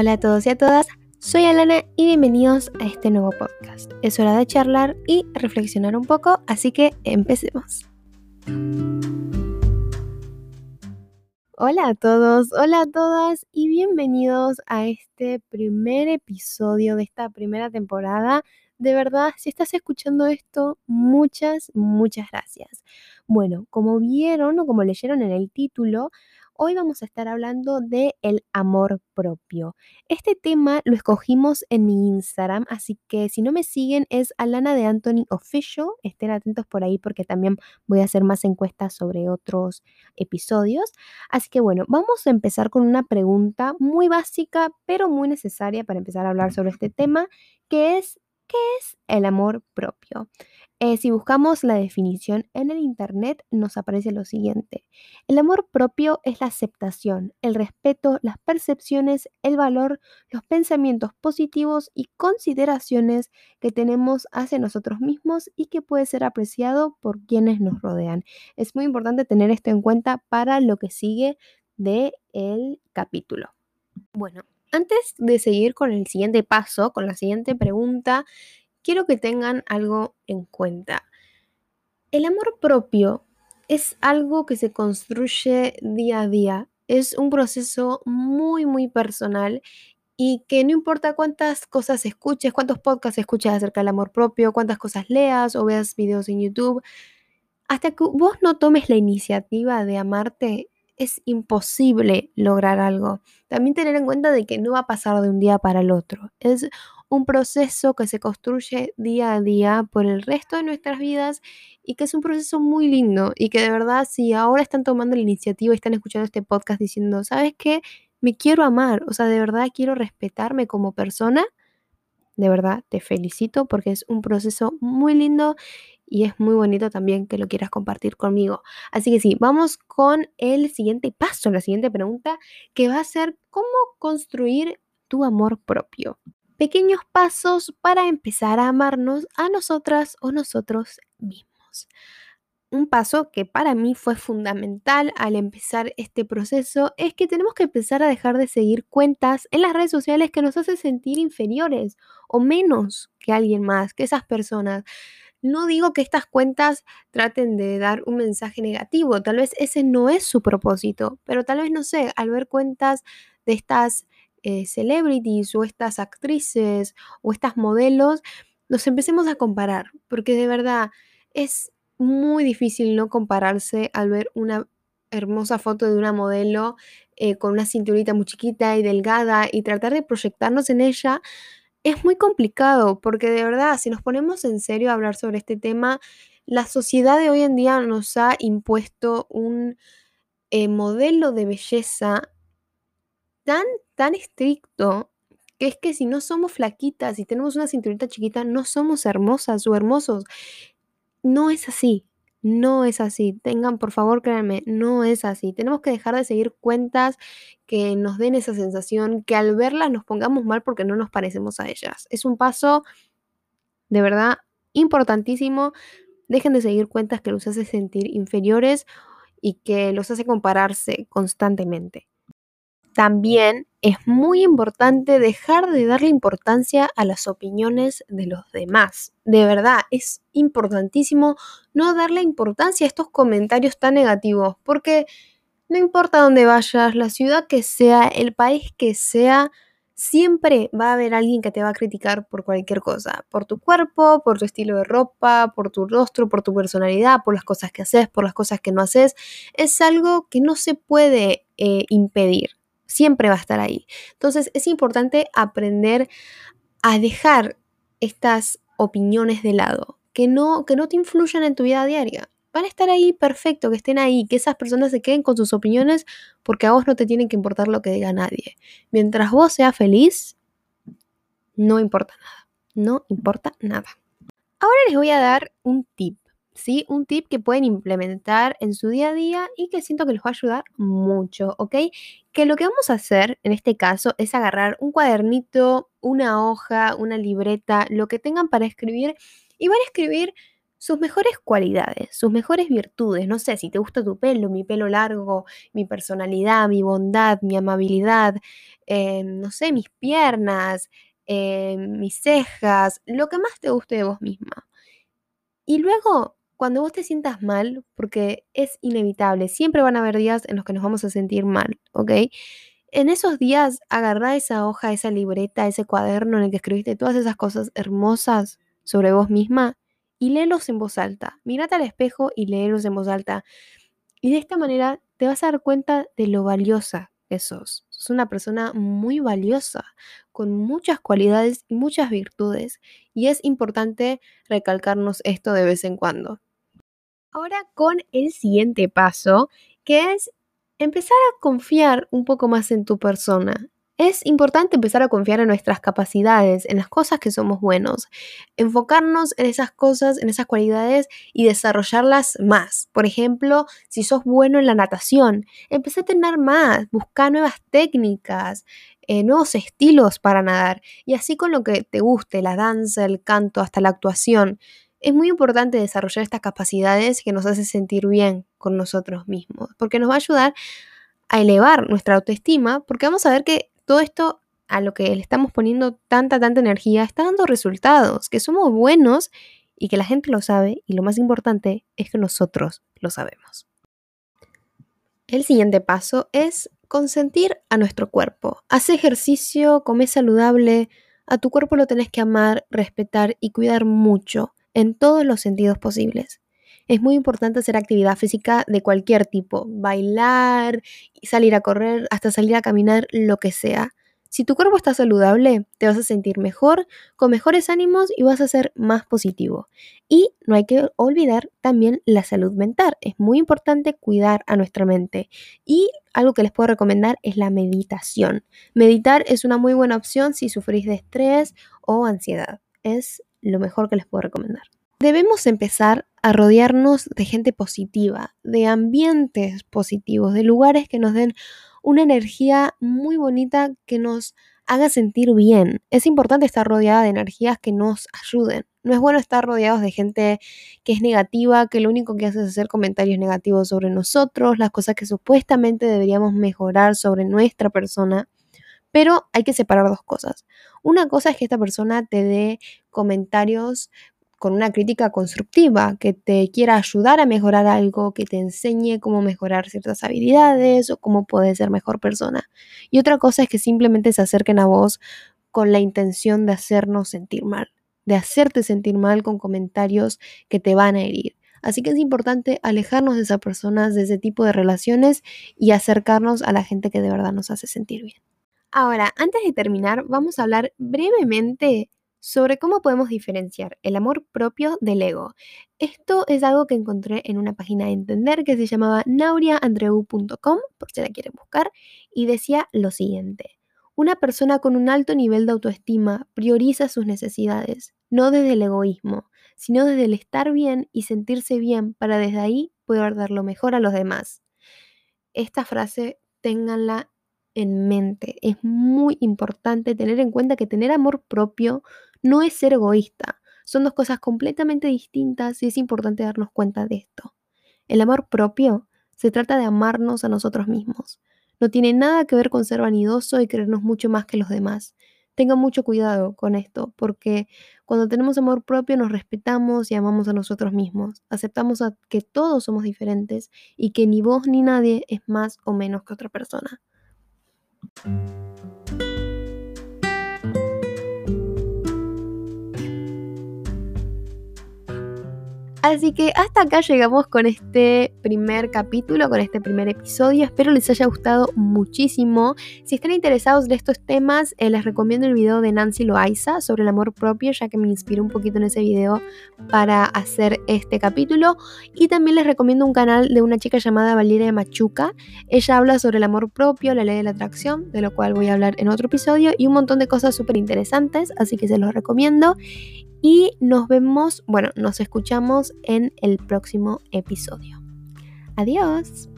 Hola a todos y a todas, soy Alana y bienvenidos a este nuevo podcast. Es hora de charlar y reflexionar un poco, así que empecemos. Hola a todos, hola a todas y bienvenidos a este primer episodio de esta primera temporada. De verdad, si estás escuchando esto, muchas, muchas gracias. Bueno, como vieron o como leyeron en el título, Hoy vamos a estar hablando de el amor propio. Este tema lo escogimos en mi Instagram, así que si no me siguen es Alana de Anthony Official. Estén atentos por ahí porque también voy a hacer más encuestas sobre otros episodios. Así que bueno, vamos a empezar con una pregunta muy básica, pero muy necesaria para empezar a hablar sobre este tema, que es ¿qué es el amor propio? Eh, si buscamos la definición en el Internet, nos aparece lo siguiente. El amor propio es la aceptación, el respeto, las percepciones, el valor, los pensamientos positivos y consideraciones que tenemos hacia nosotros mismos y que puede ser apreciado por quienes nos rodean. Es muy importante tener esto en cuenta para lo que sigue del el capítulo. Bueno, antes de seguir con el siguiente paso, con la siguiente pregunta, quiero que tengan algo en cuenta. El amor propio es algo que se construye día a día. Es un proceso muy, muy personal y que no importa cuántas cosas escuches, cuántos podcasts escuches acerca del amor propio, cuántas cosas leas o veas videos en YouTube, hasta que vos no tomes la iniciativa de amarte, es imposible lograr algo. También tener en cuenta de que no va a pasar de un día para el otro. Es un proceso que se construye día a día por el resto de nuestras vidas y que es un proceso muy lindo y que de verdad si ahora están tomando la iniciativa y están escuchando este podcast diciendo, ¿sabes qué? Me quiero amar, o sea, de verdad quiero respetarme como persona, de verdad te felicito porque es un proceso muy lindo y es muy bonito también que lo quieras compartir conmigo. Así que sí, vamos con el siguiente paso, la siguiente pregunta, que va a ser cómo construir tu amor propio pequeños pasos para empezar a amarnos a nosotras o nosotros mismos. Un paso que para mí fue fundamental al empezar este proceso es que tenemos que empezar a dejar de seguir cuentas en las redes sociales que nos hacen sentir inferiores o menos que alguien más, que esas personas. No digo que estas cuentas traten de dar un mensaje negativo, tal vez ese no es su propósito, pero tal vez, no sé, al ver cuentas de estas eh, celebrities o estas actrices o estas modelos, nos empecemos a comparar, porque de verdad es muy difícil no compararse al ver una hermosa foto de una modelo eh, con una cinturita muy chiquita y delgada y tratar de proyectarnos en ella es muy complicado porque de verdad si nos ponemos en serio a hablar sobre este tema, la sociedad de hoy en día nos ha impuesto un eh, modelo de belleza tan, tan estricto que es que si no somos flaquitas y tenemos una cinturita chiquita, no somos hermosas o hermosos. No es así, no es así. Tengan, por favor, créanme, no es así. Tenemos que dejar de seguir cuentas que nos den esa sensación, que al verlas nos pongamos mal porque no nos parecemos a ellas. Es un paso de verdad importantísimo. Dejen de seguir cuentas que los hace sentir inferiores y que los hace compararse constantemente. También es muy importante dejar de darle importancia a las opiniones de los demás. De verdad, es importantísimo no darle importancia a estos comentarios tan negativos, porque no importa dónde vayas, la ciudad que sea, el país que sea, siempre va a haber alguien que te va a criticar por cualquier cosa, por tu cuerpo, por tu estilo de ropa, por tu rostro, por tu personalidad, por las cosas que haces, por las cosas que no haces. Es algo que no se puede eh, impedir siempre va a estar ahí. Entonces es importante aprender a dejar estas opiniones de lado, que no, que no te influyan en tu vida diaria. Van a estar ahí perfecto, que estén ahí, que esas personas se queden con sus opiniones porque a vos no te tiene que importar lo que diga nadie. Mientras vos seas feliz, no importa nada, no importa nada. Ahora les voy a dar un tip ¿sí? Un tip que pueden implementar en su día a día y que siento que les va a ayudar mucho, ¿ok? Que lo que vamos a hacer en este caso es agarrar un cuadernito, una hoja, una libreta, lo que tengan para escribir y van a escribir sus mejores cualidades, sus mejores virtudes. No sé, si te gusta tu pelo, mi pelo largo, mi personalidad, mi bondad, mi amabilidad, eh, no sé, mis piernas, eh, mis cejas, lo que más te guste de vos misma. Y luego, cuando vos te sientas mal, porque es inevitable, siempre van a haber días en los que nos vamos a sentir mal, ¿ok? En esos días, agarrá esa hoja, esa libreta, ese cuaderno en el que escribiste todas esas cosas hermosas sobre vos misma y léelos en voz alta. Mírate al espejo y léelos en voz alta. Y de esta manera te vas a dar cuenta de lo valiosa que sos. Sos una persona muy valiosa, con muchas cualidades y muchas virtudes. Y es importante recalcarnos esto de vez en cuando. Ahora con el siguiente paso, que es empezar a confiar un poco más en tu persona. Es importante empezar a confiar en nuestras capacidades, en las cosas que somos buenos, enfocarnos en esas cosas, en esas cualidades y desarrollarlas más. Por ejemplo, si sos bueno en la natación, empecé a tener más, buscar nuevas técnicas, eh, nuevos estilos para nadar y así con lo que te guste, la danza, el canto, hasta la actuación. Es muy importante desarrollar estas capacidades que nos hacen sentir bien con nosotros mismos, porque nos va a ayudar a elevar nuestra autoestima, porque vamos a ver que todo esto a lo que le estamos poniendo tanta, tanta energía está dando resultados, que somos buenos y que la gente lo sabe y lo más importante es que nosotros lo sabemos. El siguiente paso es consentir a nuestro cuerpo. Haz ejercicio, come saludable, a tu cuerpo lo tenés que amar, respetar y cuidar mucho en todos los sentidos posibles. Es muy importante hacer actividad física de cualquier tipo, bailar, salir a correr, hasta salir a caminar, lo que sea. Si tu cuerpo está saludable, te vas a sentir mejor, con mejores ánimos y vas a ser más positivo. Y no hay que olvidar también la salud mental. Es muy importante cuidar a nuestra mente. Y algo que les puedo recomendar es la meditación. Meditar es una muy buena opción si sufrís de estrés o ansiedad. Es lo mejor que les puedo recomendar. Debemos empezar a rodearnos de gente positiva, de ambientes positivos, de lugares que nos den una energía muy bonita que nos haga sentir bien. Es importante estar rodeada de energías que nos ayuden. No es bueno estar rodeados de gente que es negativa, que lo único que hace es hacer comentarios negativos sobre nosotros, las cosas que supuestamente deberíamos mejorar sobre nuestra persona. Pero hay que separar dos cosas. Una cosa es que esta persona te dé comentarios con una crítica constructiva, que te quiera ayudar a mejorar algo, que te enseñe cómo mejorar ciertas habilidades o cómo puedes ser mejor persona. Y otra cosa es que simplemente se acerquen a vos con la intención de hacernos sentir mal, de hacerte sentir mal con comentarios que te van a herir. Así que es importante alejarnos de esas personas, de ese tipo de relaciones y acercarnos a la gente que de verdad nos hace sentir bien. Ahora, antes de terminar, vamos a hablar brevemente sobre cómo podemos diferenciar el amor propio del ego. Esto es algo que encontré en una página de entender que se llamaba nauriaandreu.com, por si la quieren buscar, y decía lo siguiente. Una persona con un alto nivel de autoestima prioriza sus necesidades, no desde el egoísmo, sino desde el estar bien y sentirse bien para desde ahí poder dar lo mejor a los demás. Esta frase ténganla en mente. Es muy importante tener en cuenta que tener amor propio no es ser egoísta. Son dos cosas completamente distintas y es importante darnos cuenta de esto. El amor propio se trata de amarnos a nosotros mismos. No tiene nada que ver con ser vanidoso y creernos mucho más que los demás. Tengan mucho cuidado con esto, porque cuando tenemos amor propio nos respetamos y amamos a nosotros mismos. Aceptamos que todos somos diferentes y que ni vos ni nadie es más o menos que otra persona. Thank you. Así que hasta acá llegamos con este primer capítulo, con este primer episodio. Espero les haya gustado muchísimo. Si están interesados de estos temas, eh, les recomiendo el video de Nancy Loaiza sobre el amor propio, ya que me inspiró un poquito en ese video para hacer este capítulo. Y también les recomiendo un canal de una chica llamada Valeria Machuca. Ella habla sobre el amor propio, la ley de la atracción, de lo cual voy a hablar en otro episodio, y un montón de cosas súper interesantes, así que se los recomiendo y nos vemos, bueno, nos escuchamos en el próximo episodio. Adiós.